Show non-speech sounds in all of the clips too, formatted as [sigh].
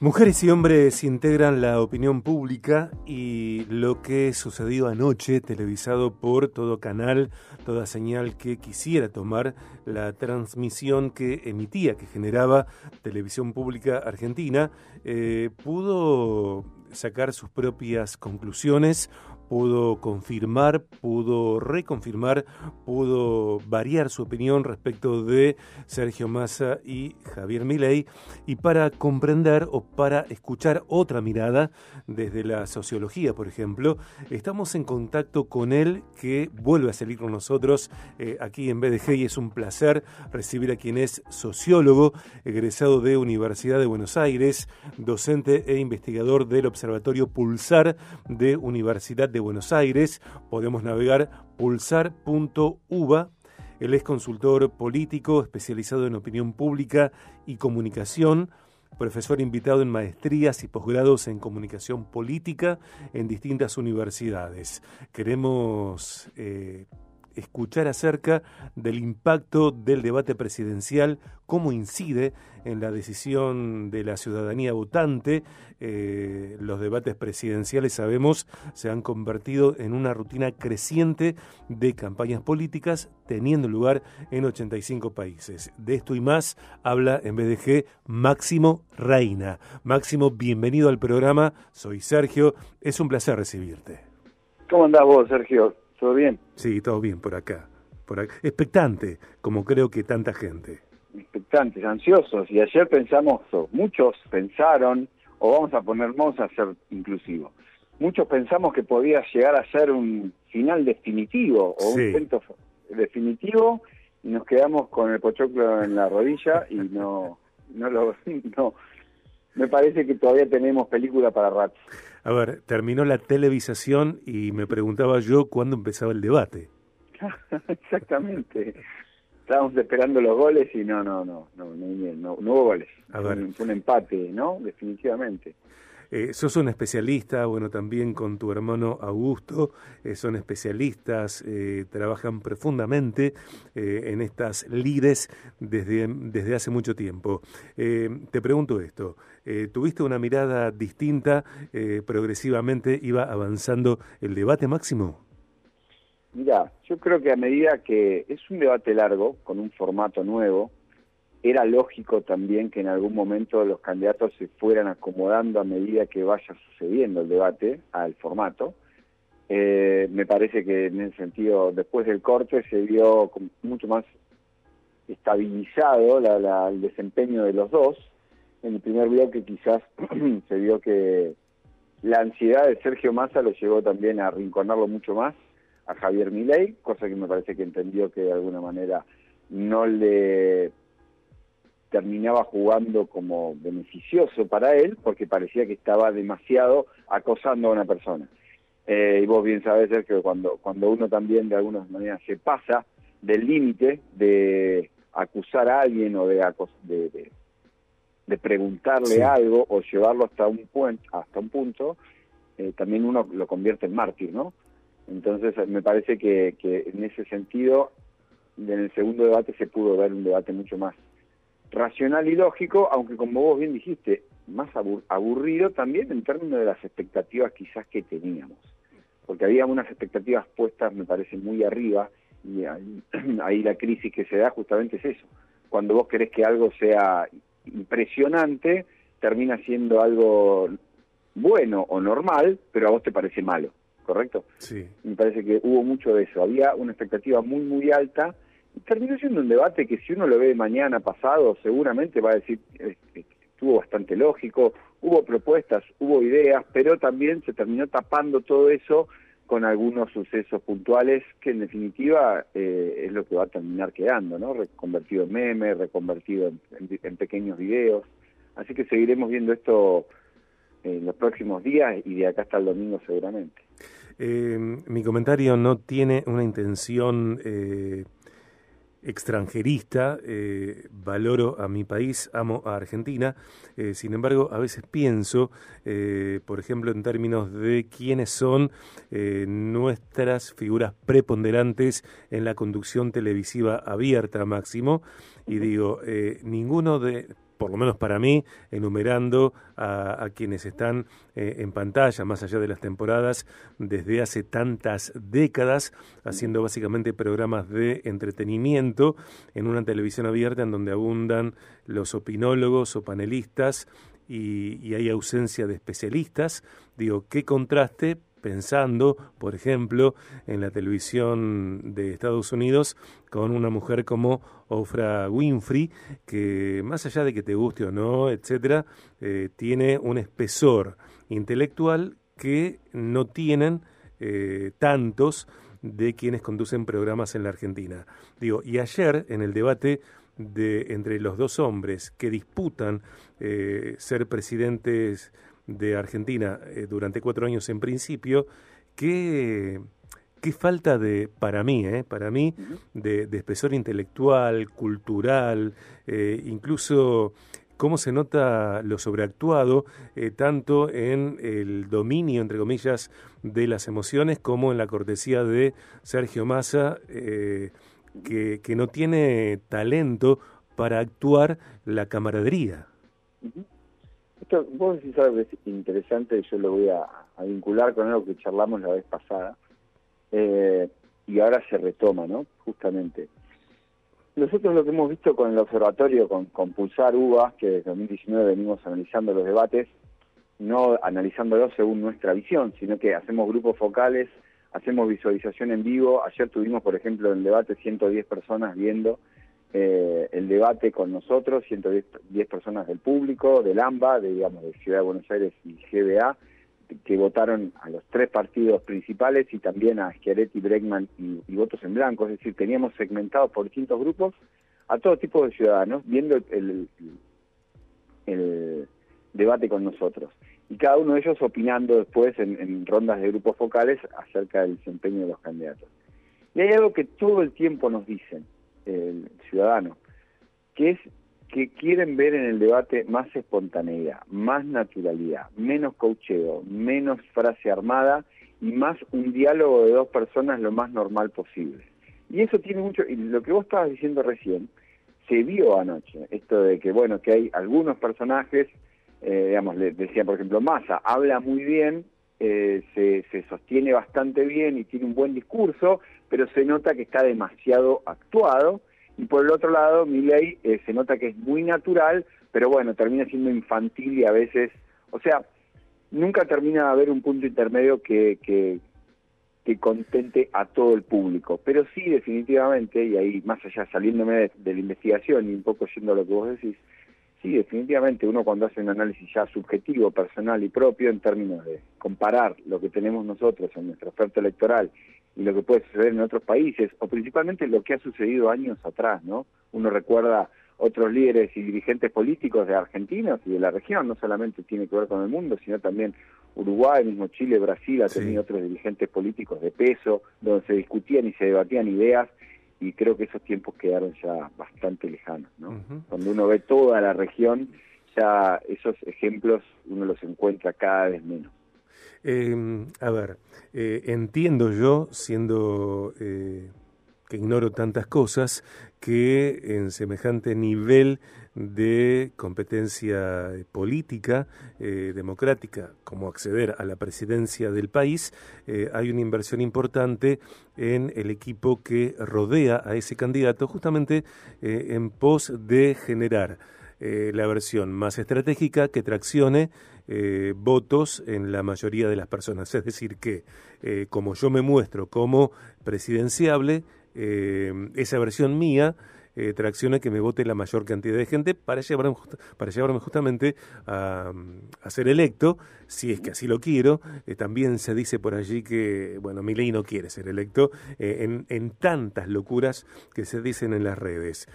Mujeres y hombres integran la opinión pública y lo que sucedió anoche, televisado por todo canal, toda señal que quisiera tomar la transmisión que emitía, que generaba Televisión Pública Argentina, eh, pudo sacar sus propias conclusiones pudo confirmar, pudo reconfirmar, pudo variar su opinión respecto de Sergio Massa y Javier Milei. Y para comprender o para escuchar otra mirada desde la sociología, por ejemplo, estamos en contacto con él que vuelve a salir con nosotros eh, aquí en BDG y es un placer recibir a quien es sociólogo, egresado de Universidad de Buenos Aires, docente e investigador del Observatorio Pulsar de Universidad de Buenos Aires, podemos navegar pulsar.uva. Él es consultor político especializado en opinión pública y comunicación, profesor invitado en maestrías y posgrados en comunicación política en distintas universidades. Queremos eh, escuchar acerca del impacto del debate presidencial, cómo incide en la decisión de la ciudadanía votante. Eh, los debates presidenciales, sabemos, se han convertido en una rutina creciente de campañas políticas, teniendo lugar en 85 países. De esto y más habla en BDG Máximo Reina. Máximo, bienvenido al programa. Soy Sergio. Es un placer recibirte. ¿Cómo andás vos, Sergio? ¿Todo bien? Sí, todo bien por acá. Por Expectante, como creo que tanta gente. Expectantes, ansiosos. Y ayer pensamos, muchos pensaron, o vamos a poner, vamos a ser inclusivos, muchos pensamos que podía llegar a ser un final definitivo o un cuento definitivo y nos quedamos con el pochoclo en la rodilla y no, no lo, [laughs] no, me parece que todavía tenemos película para rato. A ver, terminó la televisación y me preguntaba yo cuándo empezaba el debate. [laughs] Exactamente. Estábamos esperando los goles y no, no, no, no, no, no, hubo goles. A ver. Fue un empate, ¿no? Definitivamente. Eh, sos un especialista, bueno, también con tu hermano Augusto, eh, son especialistas, eh, trabajan profundamente en estas lides desde, desde hace mucho tiempo. te pregunto esto, ¿tuviste una mirada distinta, progresivamente iba avanzando el debate máximo? Mira, yo creo que a medida que es un debate largo, con un formato nuevo, era lógico también que en algún momento los candidatos se fueran acomodando a medida que vaya sucediendo el debate al formato. Eh, me parece que en ese sentido, después del corte, se vio mucho más estabilizado el desempeño de los dos. En el primer bloque quizás [clears throat] se vio que la ansiedad de Sergio Massa lo llevó también a arrinconarlo mucho más a Javier Milei, cosa que me parece que entendió que de alguna manera no le terminaba jugando como beneficioso para él porque parecía que estaba demasiado acosando a una persona. Eh, y vos bien sabés que cuando, cuando uno también de alguna manera se pasa del límite de acusar a alguien o de, de, de, preguntarle algo o llevarlo hasta un, hasta un punto, eh, también uno lo convierte en mártir, ¿no? Entonces me parece que, que en ese sentido, en el segundo debate se pudo ver un debate mucho más racional y lógico, aunque como vos bien dijiste, más aburrido también en términos de las expectativas quizás que teníamos. Porque había unas expectativas puestas, me parece, muy arriba, y [clears throat] ahí, la crisis que se da justamente es eso. Cuando vos querés que algo sea impresionante, termina siendo algo bueno o normal, pero a vos te parece malo, ¿correcto? Sí. Me parece que hubo mucho de eso. Había una expectativa muy, muy alta terminó siendo un debate que si uno lo ve mañana pasado, seguramente va a decir, que estuvo bastante lógico, hubo propuestas, hubo ideas, pero también se terminó tapando todo eso con algunos sucesos puntuales que en definitiva eh, es lo que va a terminar quedando, ¿no? Reconvertido en memes, reconvertido en, pequeños videos. Así que seguiremos viendo esto en los próximos días y de acá hasta el domingo seguramente. Eh, mi comentario no tiene una intención eh, extranjerista, eh, valoro a mi país, amo a Argentina, eh, sin embargo a veces pienso, eh, por ejemplo, en términos de quiénes son nuestras figuras preponderantes en la conducción televisiva abierta, Máximo, y digo, ninguno de por lo menos para mí, enumerando a, quienes están eh, en pantalla, más allá de las temporadas, desde hace tantas décadas, haciendo básicamente programas de entretenimiento en una televisión abierta en donde abundan los opinólogos o panelistas y, y hay ausencia de especialistas. Digo, qué contraste pensando, por ejemplo, en la televisión de Estados Unidos con una mujer como Ofra Winfrey, que más allá de que te guste o no, etcétera, eh, tiene un espesor intelectual que no tienen eh, tantos de quienes conducen programas en la Argentina. Digo, y ayer en el debate de entre los dos hombres que disputan eh, ser presidentes de Argentina eh, durante cuatro años en principio, qué, qué falta de, para mí, eh, para mí, de, espesor intelectual, cultural, eh, incluso cómo se nota lo sobreactuado tanto en el dominio, entre comillas, de las emociones como en la cortesía de Sergio Massa, que, que, no tiene talento para actuar la camaradería. Esto, vos decís algo que es interesante, yo lo voy a, vincular con algo que charlamos la vez pasada, eh, y ahora se retoma, ¿no? Justamente. Nosotros lo que hemos visto con el observatorio, con, Pulsar UBA, que desde 2019 venimos analizando los debates, no analizándolos según nuestra visión, sino que hacemos grupos focales, hacemos visualización en vivo. Ayer tuvimos, por ejemplo, en el debate 110 personas viendo eh, el debate con nosotros, 110 personas del público, del AMBA, de, Ciudad de Buenos Aires y GBA, que votaron a los tres partidos principales y también a Schiaretti, Bregman y, votos en blanco, es decir, teníamos segmentados por distintos grupos a todo tipo de ciudadanos viendo el, el, debate con nosotros. Y cada uno de ellos opinando después en, en rondas de grupos focales acerca del desempeño de los candidatos. Y hay algo que todo el tiempo nos dicen, el ciudadano, que es que quieren ver en el debate más espontaneidad, más naturalidad, menos cocheo, menos frase armada y más un diálogo de dos personas lo más normal posible. Y eso tiene mucho, y lo que vos estabas diciendo recién, se vio anoche, esto de que, bueno, que hay algunos personajes, eh, digamos, le decía por ejemplo Massa, habla muy bien, eh, se, sostiene bastante bien y tiene un buen discurso, pero se nota que está demasiado actuado. Y por el otro lado, Milley eh, se nota que es muy natural, pero bueno, termina siendo infantil y a veces, o sea, nunca termina de haber un punto intermedio que, que, que contente a todo el público. Pero sí, definitivamente, y ahí más allá saliéndome de, la investigación y un poco yendo a lo que vos decís, sí, definitivamente uno cuando hace un análisis ya subjetivo, personal y propio en términos de comparar lo que tenemos nosotros en nuestra oferta electoral y lo que puede suceder en otros países, o principalmente lo que ha sucedido años atrás, ¿no? Uno recuerda otros líderes y dirigentes políticos de Argentina y de la región, no solamente tiene que ver con el mundo, sino también Uruguay, mismo Chile, Brasil, ha tenido otros dirigentes políticos de peso, donde se discutían y se debatían ideas, y creo que esos tiempos quedaron ya bastante lejanos, ¿no? Cuando uno ve toda la región, ya esos ejemplos uno los encuentra cada vez menos. Eh, a ver, eh, entiendo yo, siendo eh, ignoro tantas cosas, que en semejante nivel de competencia política, eh, democrática, como acceder a la presidencia del país, hay una inversión importante en el equipo que rodea a ese candidato, justamente en pos de generar la versión más estratégica que traccione eh, votos en la mayoría de las personas. Es decir, que eh, como yo me muestro como presidenciable, eh, esa versión mía eh, tracciona que me vote la mayor cantidad de gente para llevarme, para llevarme justamente a, ser electo, si es que así lo quiero. Eh, también se dice por allí que, bueno, ley no quiere ser electo en, en, tantas locuras que se dicen en las redes.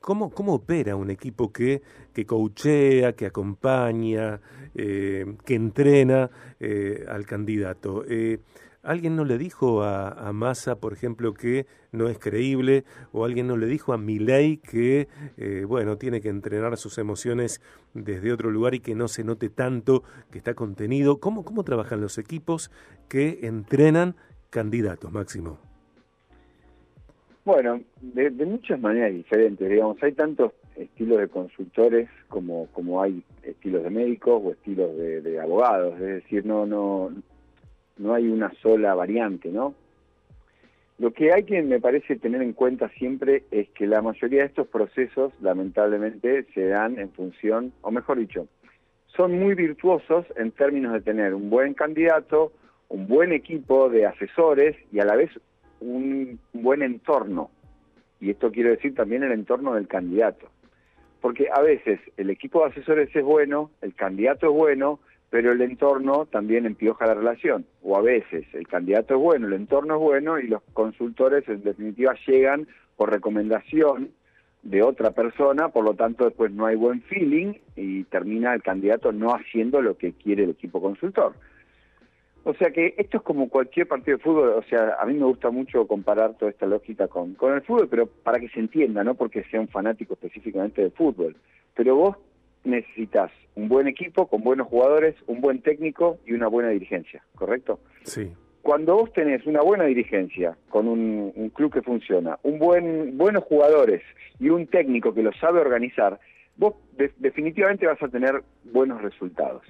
¿cómo, ¿Cómo opera un equipo que, que coachea, que acompaña, que entrena al candidato? ¿Alguien no le dijo a, a, Massa, por ejemplo, que no es creíble? ¿O alguien no le dijo a Milei que, eh, bueno, tiene que entrenar sus emociones desde otro lugar y que no se note tanto que está contenido? ¿Cómo, cómo trabajan los equipos que entrenan candidatos, Máximo? Bueno, de, muchas maneras diferentes, digamos. Hay tantos estilos de consultores como, como hay estilos de médicos o estilos de, abogados, es decir, no, no, no hay una sola variante, ¿no? Lo que hay que, me parece, tener en cuenta siempre es que la mayoría de estos procesos, lamentablemente, se dan en función, o mejor dicho, son muy virtuosos en términos de tener un buen candidato, un buen equipo de asesores y a la vez un buen entorno. Y esto quiero decir también el entorno del candidato. Porque a veces el equipo de asesores es bueno, el candidato es bueno, pero el entorno también empioja la relación. O a veces el candidato es bueno, el entorno es bueno y los consultores en definitiva llegan por recomendación de otra persona, por lo tanto después no hay buen feeling y termina el candidato no haciendo lo que quiere el equipo consultor. O sea que esto es como cualquier partido de fútbol, o sea, a mí me gusta mucho comparar toda esta lógica con, con el fútbol, pero para que se entienda, no porque sea un fanático específicamente del fútbol. Pero vos necesitas un buen equipo con buenos jugadores, un buen técnico y una buena dirigencia, ¿correcto? Sí. Cuando vos tenés una buena dirigencia con un, club que funciona, un buen buenos jugadores y un técnico que lo sabe organizar, vos definitivamente vas a tener buenos resultados.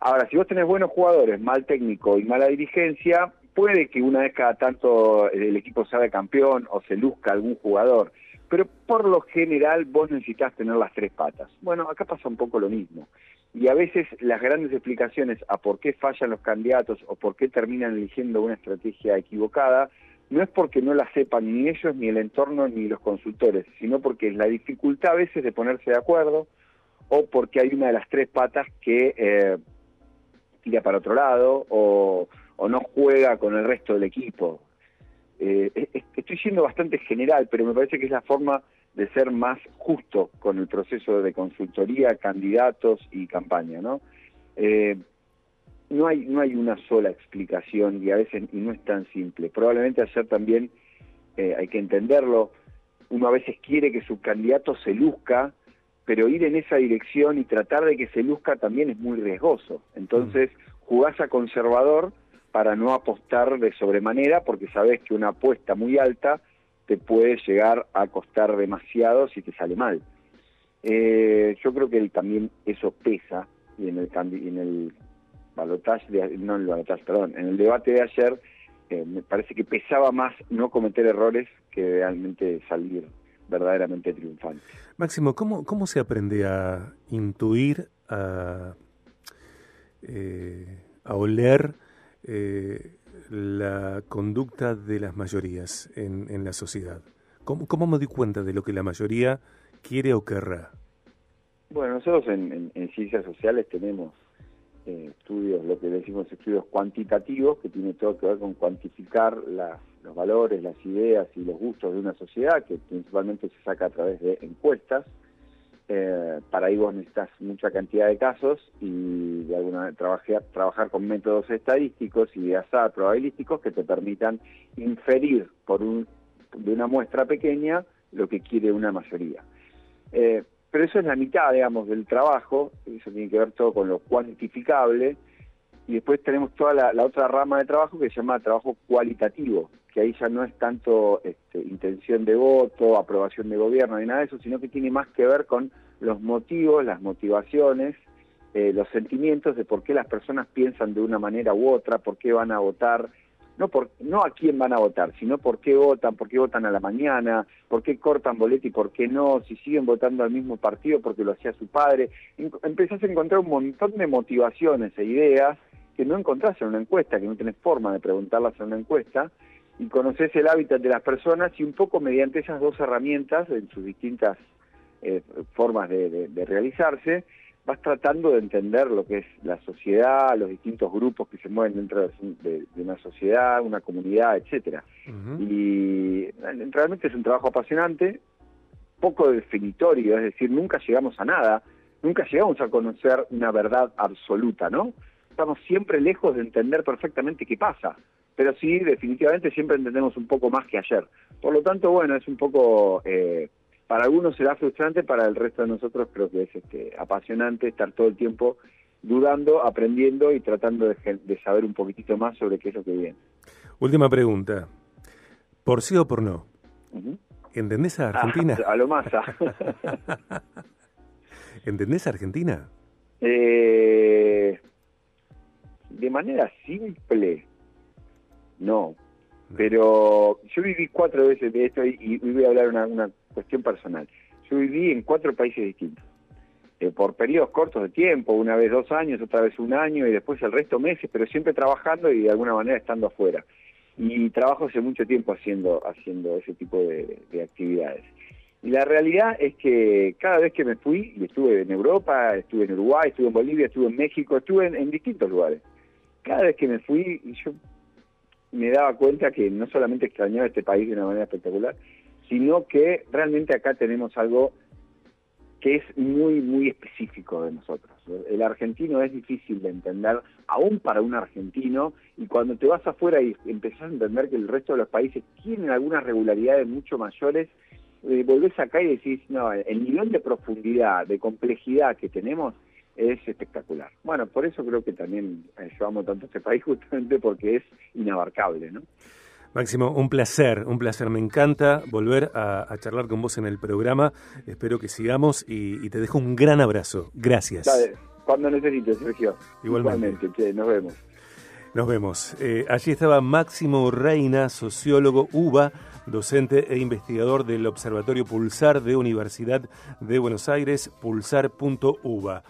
Ahora, si vos tenés buenos jugadores, mal técnico y mala dirigencia, puede que una vez cada tanto el equipo salga campeón o se luzca algún jugador, pero por lo general vos necesitas tener las tres patas. Bueno, acá pasa un poco lo mismo. Y a veces las grandes explicaciones a por qué fallan los candidatos o por qué terminan eligiendo una estrategia equivocada, no es porque no la sepan ni ellos, ni el entorno, ni los consultores, sino porque es la dificultad a veces de ponerse de acuerdo o porque hay una de las tres patas que eh, tira para otro lado o, no juega con el resto del equipo. Eh, estoy siendo bastante general, pero me parece que es la forma de ser más justo con el proceso de consultoría, candidatos y campaña, ¿no? Eh, no hay no hay una sola explicación y a veces y no es tan simple. Probablemente hacer también eh, hay que entenderlo. Uno a veces quiere que su candidato se luzca pero ir en esa dirección y tratar de que se luzca también es muy riesgoso. Entonces, jugás a conservador para no apostar de sobremanera, porque sabes que una apuesta muy alta te puede llegar a costar demasiado si te sale mal. Eh, yo creo que también eso pesa y en el en el balotaje no en el balotaje, perdón, en el debate de ayer eh, me parece que pesaba más no cometer errores que realmente salir verdaderamente triunfante. Máximo, ¿cómo, cómo se aprende a intuir, a, eh, a oler eh, la conducta de las mayorías en, en la sociedad? ¿Cómo, ¿Cómo, me doy cuenta de lo que la mayoría quiere o querrá? Bueno, nosotros en, en, ciencias sociales tenemos eh, estudios, lo que decimos estudios cuantitativos, que tiene todo que ver con cuantificar las los valores, las ideas y los gustos de una sociedad, que principalmente se saca a través de encuestas. Eh, para ahí vos necesitas mucha cantidad de casos y de alguna manera trabajar, trabajar con métodos estadísticos y de azar probabilísticos que te permitan inferir por un, de una muestra pequeña lo que quiere una mayoría. Eh, pero eso es la mitad, digamos, del trabajo, eso tiene que ver todo con lo cuantificable, y después tenemos toda la, otra rama de trabajo que se llama trabajo cualitativo, que ahí ya no es tanto este, intención de voto, aprobación de gobierno ni nada de eso, sino que tiene más que ver con los motivos, las motivaciones, eh, los sentimientos de por qué las personas piensan de una manera u otra, por qué van a votar, no, por, no a quién van a votar, sino por qué votan, por qué votan a la mañana, por qué cortan boleto y por qué no, si siguen votando al mismo partido porque lo hacía su padre. Empezás a encontrar un montón de motivaciones e ideas que no encontrás en una encuesta, que no tenés forma de preguntarlas en una encuesta, y conoces el hábitat de las personas y un poco mediante esas dos herramientas, en sus distintas eh, formas de, realizarse, vas tratando de entender lo que es la sociedad, los distintos grupos que se mueven dentro de, una sociedad, una comunidad, etcétera. Y realmente es un trabajo apasionante, poco definitorio, es decir, nunca llegamos a nada, nunca llegamos a conocer una verdad absoluta, ¿no? Estamos siempre lejos de entender perfectamente qué pasa pero sí, definitivamente siempre entendemos un poco más que ayer. Por lo tanto, bueno, es un poco, eh, para algunos será frustrante, para el resto de nosotros creo que es este, apasionante estar todo el tiempo dudando, aprendiendo y tratando de, saber un poquitito más sobre qué es lo que viene. Última pregunta, ¿por sí o por no? ¿Entendés a Argentina? [laughs] a lo más. [laughs] ¿Entendés a Argentina? Eh, de manera simple, no. Pero yo viví cuatro veces de esto y, voy a hablar una, una cuestión personal. Yo viví en cuatro países distintos. Eh, por periodos cortos de tiempo, una vez dos años, otra vez un año y después el resto meses, pero siempre trabajando y de alguna manera estando afuera. Y trabajo hace mucho tiempo haciendo, haciendo ese tipo de, actividades. Y la realidad es que cada vez que me fui, y estuve en Europa, estuve en Uruguay, estuve en Bolivia, estuve en México, estuve en, distintos lugares, cada vez que me fui, yo me daba cuenta que no solamente extrañaba este país de una manera espectacular, sino que realmente acá tenemos algo que es muy, muy específico de nosotros. El argentino es difícil de entender, aún para un argentino, y cuando te vas afuera y empezás a entender que el resto de los países tienen algunas regularidades mucho mayores, eh, volvés acá y decís, no, el nivel de profundidad, de complejidad que tenemos es espectacular. Bueno, por eso creo que también eh, llevamos tanto a este país, [laughs] justamente porque es inabarcable, ¿no? Máximo, un placer, un placer. Me encanta volver a, charlar con vos en el programa. Espero que sigamos y, te dejo un gran abrazo. Gracias. Cuando necesites, Sergio. Igualmente. nos vemos. Nos vemos. Eh, allí estaba Máximo Reina, sociólogo UBA, docente e investigador del Observatorio Pulsar de Universidad de Buenos Aires, pulsar.uba.